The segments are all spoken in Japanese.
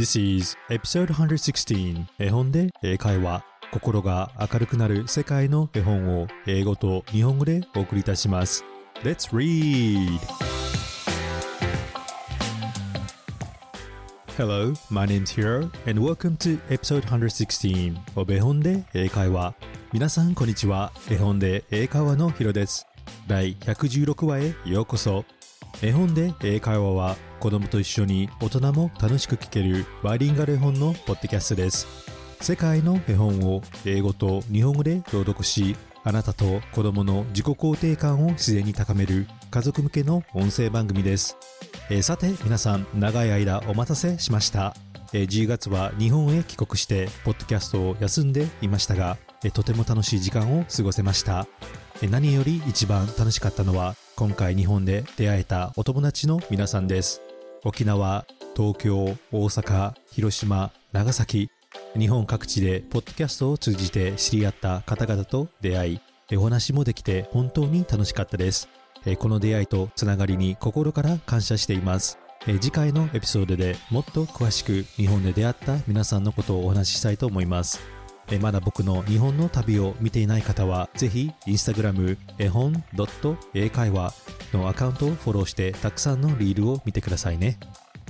This is episode 116絵本で英会話。心が明るくなる世界の絵本を英語と日本語でお送りいたします。Let's read! Hello, my name's Hiro and welcome to episode 116 of 絵本で英会話。皆さんこんにちは。絵本で英会話のヒロです。第116話へようこそ。絵本で英会話は子供と一緒に大人も楽しく聞けるバイリンガル絵本のポッドキャストです。世界の絵本を英語と日本語で朗読しあなたと子供の自己肯定感を自然に高める家族向けの音声番組です、えーさて皆さん長い間お待たせしました、えー10月は日本へ帰国してポッドキャストを休んでいましたが、えーとても楽しい時間を過ごせました。えー何より一番楽しかったのは今回日本で出会えたお友達の皆さんです。沖縄東京大阪広島長崎日本各地でポッドキャストを通じて知り合った方々と出会いお話もできて本当に楽しかったですこの出会いとつながりに心から感謝しています。次回のエピソードでもっと詳しく日本で出会った皆さんのことをお話ししたいと思います。えまだ僕の日本の旅を見ていない方は、ぜひ、インスタグラム、絵本英会話のアカウントをフォローして、たくさんのリールを見てくださいね。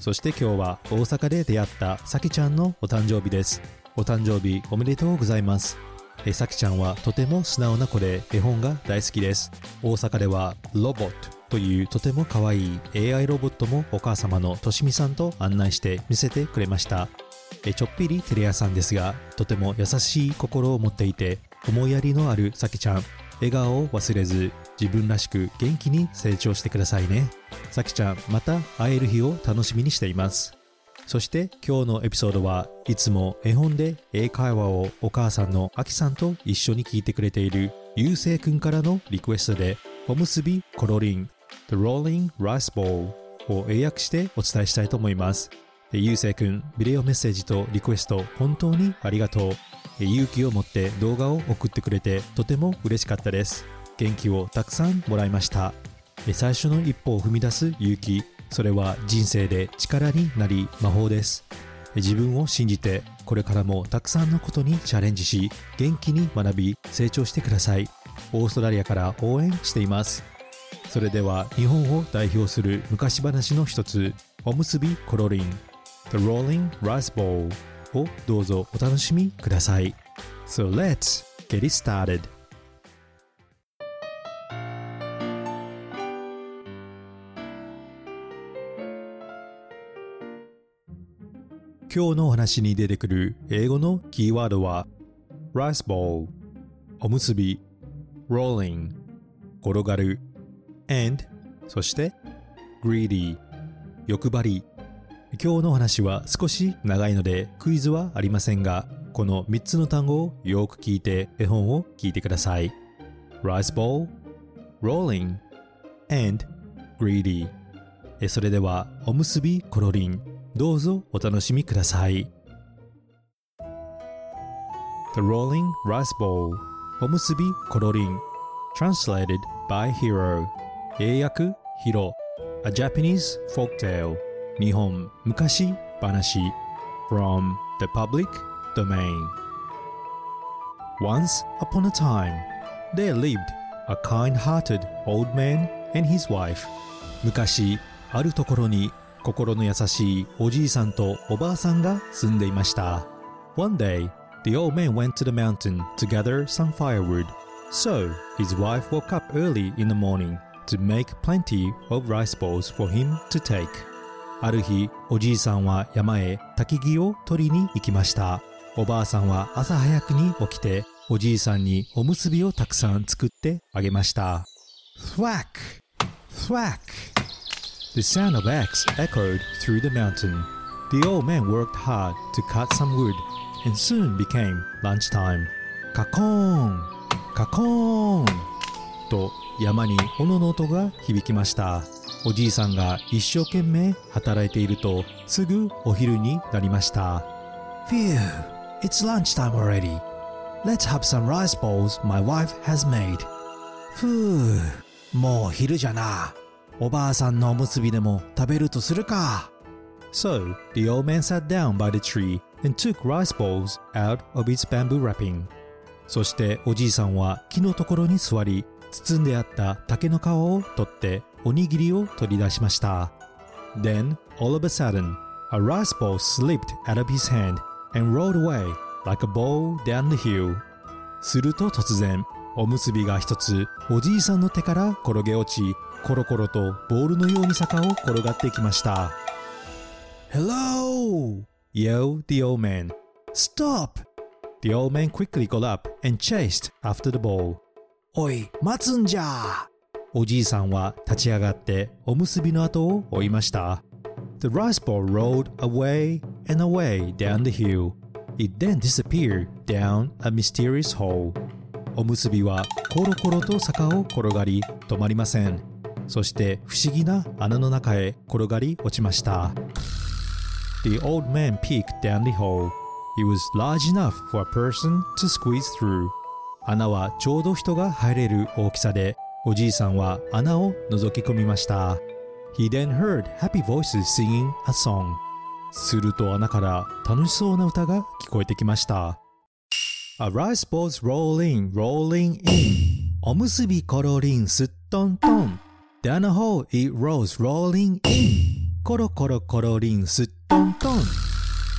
そして今日は大阪で出会ったさきちゃんのお誕生日です。お誕生日おめでとうございます。えさきちゃんはとても素直な子で絵本が大好きです。大阪ではロボットというとても可愛い AI ロボットもお母様のとしみさんと案内して見せてくれました。えちょっぴり照れ屋さんですがとても優しい心を持っていて思いやりのあるさきちゃん。笑顔を忘れず自分らしく元気に成長してくださいね。さきちゃんまた会える日を楽しみにしています。そして今日のエピソードはいつも絵本で英会話をお母さんのあきさんと一緒に聞いてくれているゆうせいくんからのリクエストでおむすびコロリン The Rolling Rice Bowl を英訳してお伝えしたいと思います。ゆうせいくん、ビデオメッセージとリクエスト本当にありがとう。勇気を持って動画を送ってくれてとても嬉しかったです。元気をたくさんもらいました。最初の一歩を踏み出す勇気、それは人生で力になり魔法です。自分を信じてこれからもたくさんのことにチャレンジし、元気に学び成長してください。オーストラリアから応援しています。それでは日本を代表する昔話の一つ、おむすびコロリン。The Rolling Rice Bowl をどうぞお楽しみください。So let's get it started! 今日のお話に出てくる英語のキーワードは Rice Bowl おむすび Rolling 転がる and そして Greedy 欲張り今日の話は少し長いのでクイズはありませんがこの3つの単語をよく聞いて絵本を聞いてください。Rice Bowl Rolling and Greedy. それではおむすびコロリン。どうぞお楽しみください。The Rolling Rice Bowl おむすびコロリン。Translated by Hero 英訳ヒロ A Japanese folktale. 日本昔話 from the public domain. Once upon a time, there lived a kind-hearted old man and his wife. 昔あるところに心の優しいおじいさんとおばあさんが住んでいました。One day, the old man went to the mountain to gather some firewood. So, his wife woke up early in the morning to make plenty of rice balls for him to take. ある日、おじいさんは山へ焚き木を取りに行きました。おばあさんは朝早くに起きて、おじいさんにおむすびをたくさん作ってあげました。Thwack! Thwack! The sound of axe echoed through the mountain. The old man worked hard to cut some wood and soon became lunchtime. カコーンカコーンと山に斧の音が響きました。おじいさんが一生懸命働いているとすぐお昼になりました。Phew, it's lunchtime already. Let's have some rice balls my wife has made. ふう、もう昼じゃな。おばあさんのおむすびでも食べるとするか。So the old man sat down by the tree and took rice balls out of its bamboo wrapping. そしておじいさんは木のところに座り、包んであった竹の皮を取っておにぎりを取り出しました。Then, all of a sudden, a rice ball slipped out of his hand and rolled away like a ball down the hill. すると突然、おむすびが一つおじいさんの手から転げ落ち、コロコロとボールのように坂を転がってきました。Hello! yelled the old man. Stop! The old man quickly got up and chased after the ball. おい、待つんじゃおじいさんは立ち上がっておむすびの後を追いました。The rice ball rolled away and away down the hill. It then disappeared down a mysterious hole. おむすびはコロコロと坂を転がり止まりません。そして不思議な穴の中へ転がり落ちました。The old man peeked down the hole. It was large enough for a person to squeeze through. 穴はちょうど人が入れる大きさで、おじいさんは穴を覗き込みました。He then heard happy voices singing a song. すると穴から楽しそうな歌が聞こえてきました。A rice ball's rolling, rolling in. おむすびコロリンすっとんとん。Down a hole it rolls, rolling in. コロコロコロリンすっとんとん。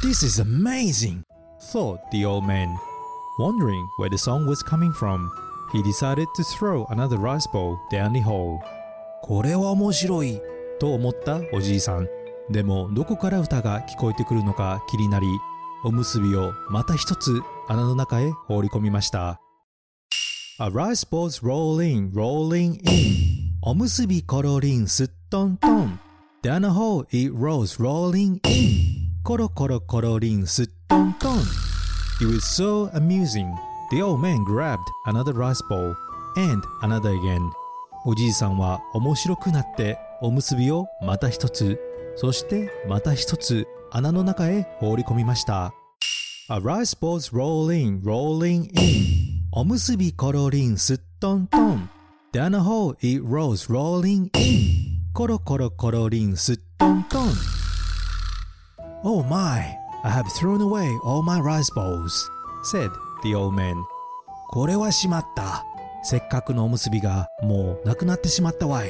This is amazing, thought the old man. Wondering where the song was coming from, he decided to throw another rice ball down the hole. これは面白いと思ったおじいさん。でもどこから歌が聞こえてくるのか気になり、おむすびをまた一つ穴の中へ放り込みました。A rice ball's rolling, rolling in. おむすびコロリンすっとんとん。Down a hole it rolls, rolling in. コロコロコロリンすっとんとん。It was so amusing. The old man grabbed another rice ball and another again. おじいさんは面白くなっておむすびをまた一つ、そしてまた一つ穴の中へ放り込みました。A rice ball's rolling, rolling in. おむすびコロリンすっとんとん。Down a hole it rolls, rolling in. コロコロコロリンすっとんとん。Oh my, I have thrown away all my rice balls, said the old man. これはしまった。せっかくのおむすびがもうなくなってしまったわい。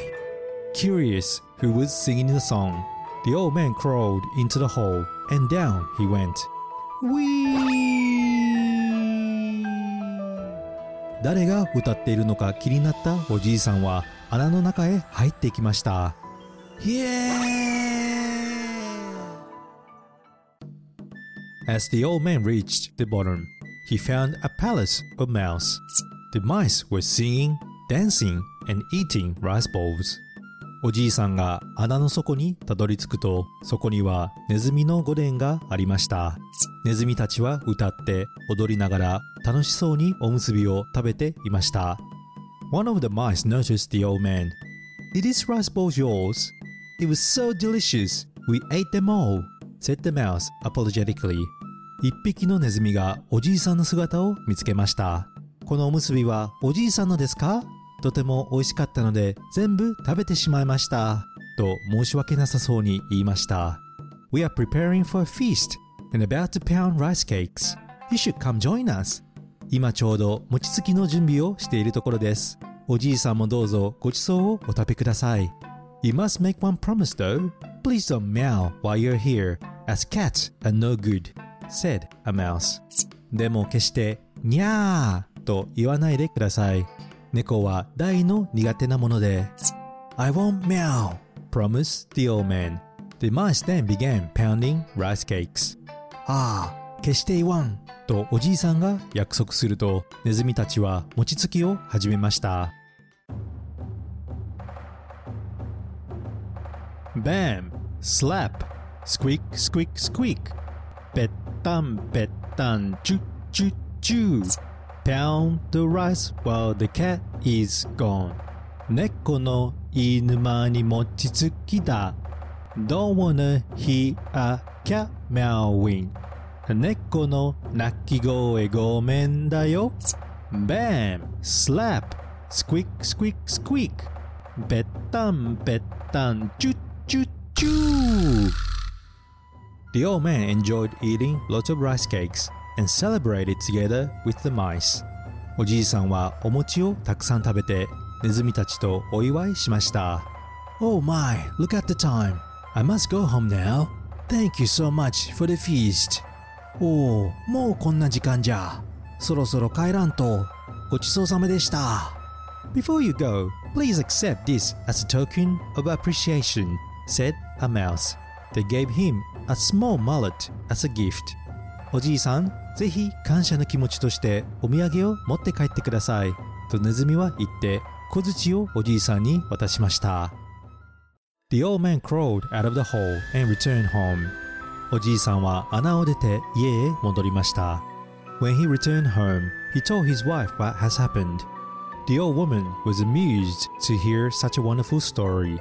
Curious who was singing the song, the old man crawled into the hole and down he went. Wee! 誰が歌っているのか気になったおじいさんは穴の中へ入っていきました。As the old man reached the bottom, he found a palace of mouse. The mice were singing, dancing, and eating rice balls. おじいさんが穴の底にたどり着くと、そこにはネズミの御殿がありました。ネズミたちは歌って踊りながら楽しそうにおむすびを食べていました。One of the mice noticed the old man. It is rice balls yours? It was so delicious. We ate them all, said the mouse apologetically. 一匹のネズミがおじいさんの姿を見つけました。このおむすびはおじいさんのですかとても美味しかったので全部食べてしまいました。と申し訳なさそうに言いました。We are preparing for a feast and about to pound rice cakes. You should come join us. 今ちょうど餅つきの準備をしているところです。おじいさんもどうぞごちそうをお食べください。You must make one promise though. Please don't meow while you're here, as cats are no good, said a mouse. でも決して、にゃーと言わないでください。猫は大の苦手なもので I won't meow, promised the old man. The mice then began pounding rice cakes. ああ、決して言わんとおじいさんが約束するとネズミたちは餅つきを始めました。Bam! Slap! Squeak, squeak, squeak! ぺったんぺったんチュッチュッチュー Pound the rice while the cat is gone. 猫の犬間に餅つきだ。Don't wanna hear a cat meowing. 猫の鳴き声ごめんだよ。Bam! Slap! Squeak, squeak, squeak! ぺったんぺったんチュッチュッチュー The old man enjoyed eating lots of rice cakes and celebrated together with the mice. おじいさんはお餅をたくさん食べてネズミたちとお祝いしました。Oh my, look at the time. I must go home now. Thank you so much for the feast. おお、もうこんな時間じゃ。そろそろ帰らんと。ごちそうさまでした。Before you go, please accept this as a token of appreciation, said a mouse. They gave him a small mullet as a gift. おじいさん、ぜひ感謝の気持ちとしてお土産を持って帰ってください。とネズミは言って小槌をおじいさんに渡しました。The old man crawled out of the hole and returned home. おじいさんは穴を出て家へ戻りました。When he returned home, he told his wife what has happened. The old woman was amused to hear such a wonderful story.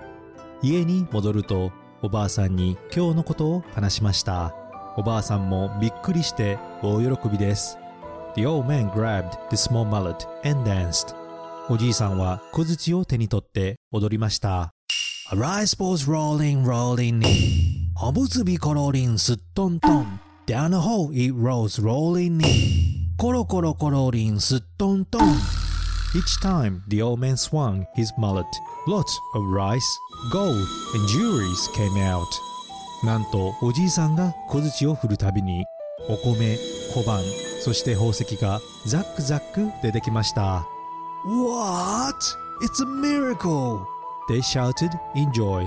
家に戻るとおばあさんに今日のことを話しました。おばあさんもびっくりして大喜びです。The old man grabbed the small mallet and danced. おじいさんは小槌を手に取って踊りました。A rice ball's rolling, rolling in. おむすびコロリンすっとんとん。Down the hole it rolls, rolling コロコロコロリンすっとんとん。Each time the old man swung his mallet, lots of rice, gold, and jewelries came out. なんとおじいさんが小槌を振るたびにお米、小判、そして宝石がザックザック出てきました。What? It's a miracle! They shouted in joy.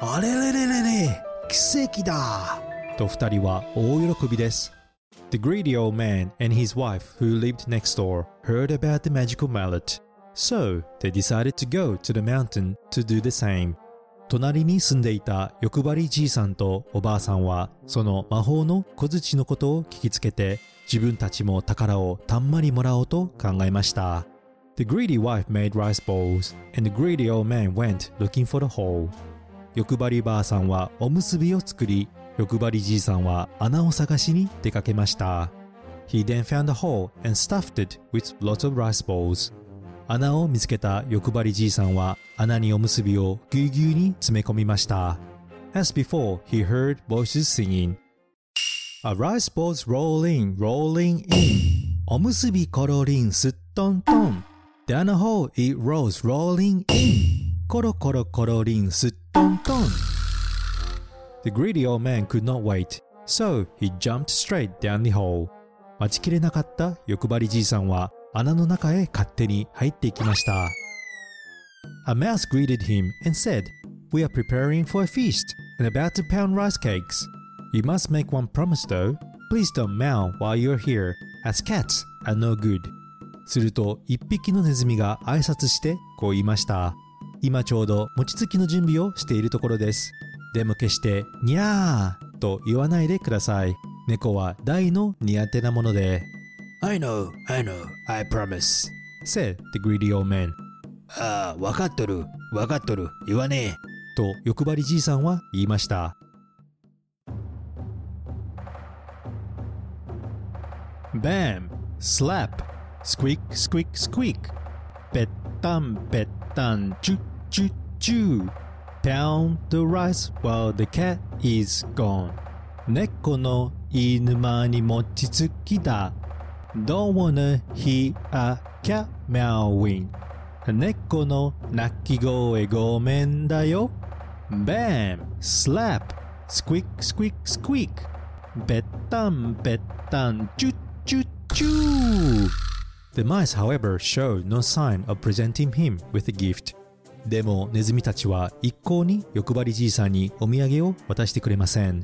あれれれれれ奇跡だと二人は大喜びです。The greedy old man and his wife who lived next door heard about the magical mallet. So they decided to go to the mountain to do the same. 隣に住んでいた欲張りじいさんとおばあさんはその魔法の小槌のことを聞きつけて自分たちも宝をたんまりもらおうと考えました。The greedy wife made rice balls and the greedy old man went looking for the hole. 欲張りばあさんはおむすびを作り欲張りじいさんは穴を探しに出かけました。He then found a hole and stuffed it with lots of rice balls. 穴を見つけた欲張りじいさんは穴におむすびをぎゅうぎゅうに詰め込みました。As before, he heard voices singing. A rice ball's rolling, rolling in. おむすびコロリンすっとんとん。Down the hole it rolls, rolling in. コロコロコロリンすっとんとん。The greedy old man could not wait, so he jumped straight down the hole. 待ちきれなかった欲張りじいさんは穴の中へ勝手に入っていきました。A mouse greeted him and said, We are preparing for a feast and about to pound rice cakes. You must make one promise though. Please don't meow while you're here, as cats are no good. すると一匹のネズミが挨拶してこう言いました。今ちょうど餅つきの準備をしているところです。でも決してにゃーと言わないでください。猫は大の苦手なもので I know, I know, I promise, said the greedy old man. ああ、わかっとる、わかっとる、言わねえ。と欲張りじいさんは言いました。Bam! Slap! Squeak, squeak, squeak! ぺったんぺったん、チュッチュッチュ Pound the rice while the cat is gone. 猫の犬間に餅つきだ。Don't wanna hear a cat meowing 猫の鳴き声ごめんだよ Bam! Slap! Squeak, squeak, squeak! ぺったんぺったんチュッチュッチュー The mice, however, showed no sign of presenting him with a gift. でもネズミたちは一向に欲張りじいさんにお土産を渡してくれません。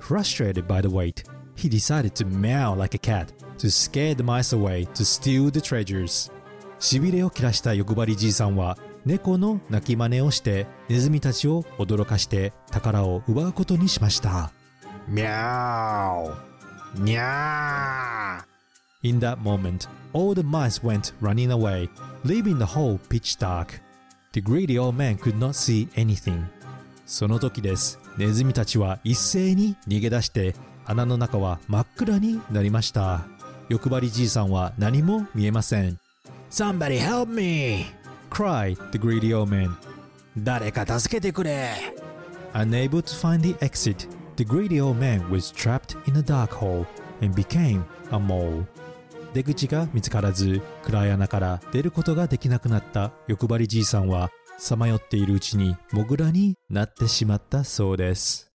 Frustrated by the wait, he decided to meow like a cat to scare the mice away to steal the treasures しびれを切らした欲張りじいさんは猫の鳴き真似をしてネズミたちを驚かして宝を奪うことにしましたミャーミャー In that moment, all the mice went running away, leaving the hole pitch dark. The greedy old man could not see anything. その時です。ネズミたちは一斉に逃げ出して穴の中は真っ暗になりました。欲張りじいさんは何も見えません。Somebody help me! cried the greedy old man. 誰か助けてくれ Unable to find the exit, The greedy old man was trapped in a dark hole and became a mole. 出口が見つからず暗い穴から出ることができなくなった欲張りじいさんはさまよっているうちにモグラになってしまったそうです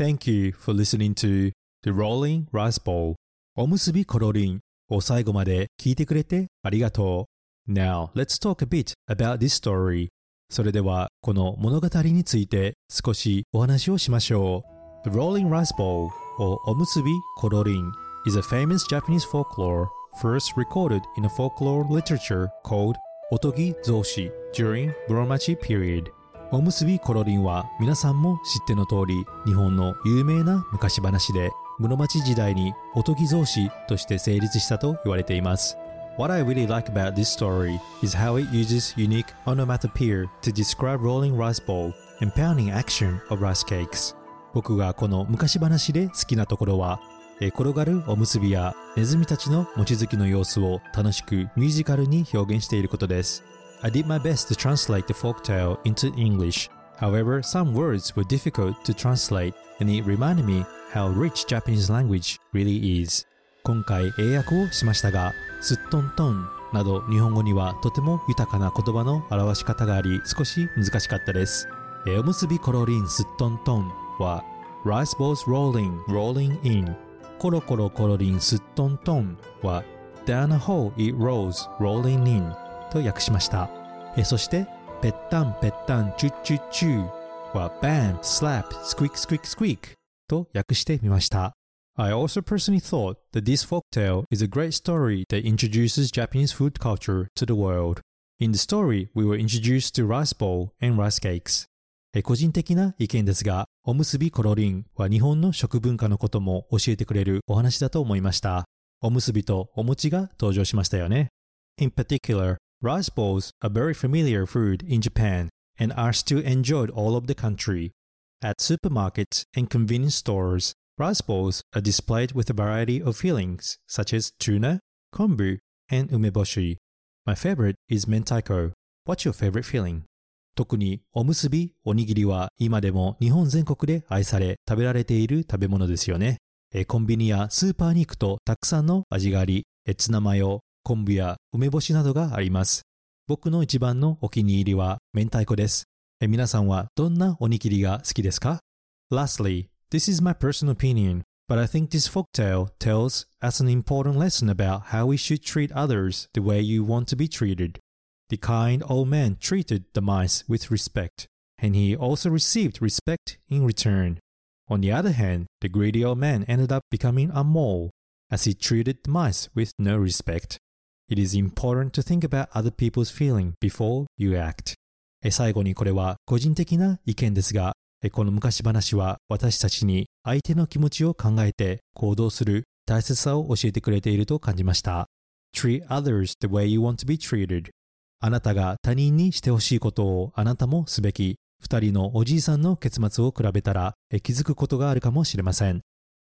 Thank you for listening to The Rolling Rice Bowl おむすびコロリンを最後まで聞いてくれてありがとう Now let's talk a bit about this story それではこの物語について少しお話をしましょう The Rolling Rice Bowl をおむすびコロリン is a famous Japanese folklore first recorded in a folklore literature called Otogi Zoshi during Muromachi period おむすびコロリンは皆さんも知っての通り日本の有名な昔話で室町時代におとぎ造詞として成立したと言われています What I really like about this story is how it uses unique onomatopoeia to describe rolling rice bowl and pounding action of rice cakes 僕がこの昔話で好きなところは転がるおむすびやネズミたちの餅つきの様子を楽しくミュージカルに表現していることです I did my best to translate the folktale into English. However, some words were difficult to translate, and it reminded me how rich Japanese language really is. 今回英訳をしましたが、すっとんとんなど日本語にはとても豊かな言葉の表し方があり少し難しかったです。おむすびコロリンすっとんとんは Rice balls rolling, rolling in コロコロコロリンすっとんとんは Down a hole it rolls, rolling in と訳しましたえそしてぺったんぺったんチュッチュッチュは bam, slap, squeak, squeak, squeak と訳してみました I also personally thought that this folktale is a great story that introduces Japanese food culture to the world. In the story, we were introduced to rice bowl and rice cakes. 個人的な意見ですが、おむすびコロリンは日本の食文化のことも教えてくれるお話だと思いました。おむすびとお餅が登場しましたよね。In particular, Rice balls are very familiar food in Japan and are still enjoyed all over the country. At supermarkets and convenience stores, rice balls are displayed with a variety of fillings such as tuna, kombu, and umeboshi. My favorite is mentaiko. What's your favorite filling? 特におむすび、おにぎりは今でも日本全国で愛され食べられている食べ物ですよね。コンビニやスーパーに行くとたくさんの味があり、ツナマヨ、 昆布や梅干しなどがあります。僕の一番のお気に入りは明太子です。皆さんはどんなおにぎりが好きですか Lastly, this is my personal opinion, but I think this folktale tells us an important lesson about how we should treat others the way you want to be treated. The kind old man treated the mice with respect, and he also received respect in return. On the other hand, the greedy old man ended up becoming a mole, as he treated the mice with no respect. It is important to think about other people's feeling before you act. 最後にこれは個人的な意見ですが、この昔話は私たちに相手の気持ちを考えて行動する大切さを教えてくれていると感じました。Treat others the way you want to be treated. あなたが他人にしてほしいことをあなたもすべき。二人のおじいさんの結末を比べたら気づくことがあるかもしれません。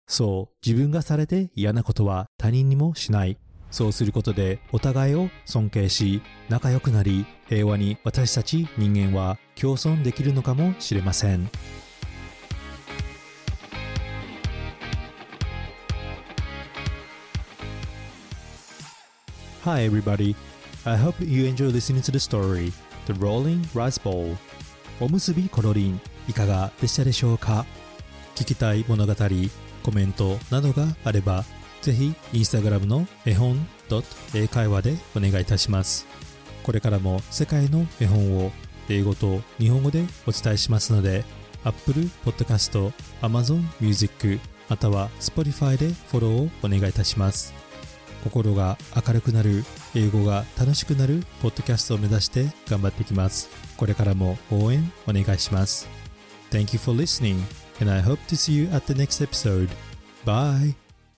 そう、自分がされて嫌なことは他人にもしない。そうすることでお互いを尊敬し仲良くなり平和に私たち人間は共存できるのかもしれません。Hi everybody, I hope you enjoy listening to the story The Rolling Rice Bowl. おむすびコロリンいかがでしたでしょうか？聞きたい物語、コメントなどがあればぜひインスタグラムの絵本英会話でお願いいたします。これからも世界の絵本を英語と日本語でお伝えしますので Apple Podcast、Amazon Music または Spotify でフォローをお願いいたします。心が明るくなる、英語が楽しくなるポッドキャストを目指して頑張っていきます。これからも応援お願いします。Thank you for listening and I hope to see you at the next episode. Bye!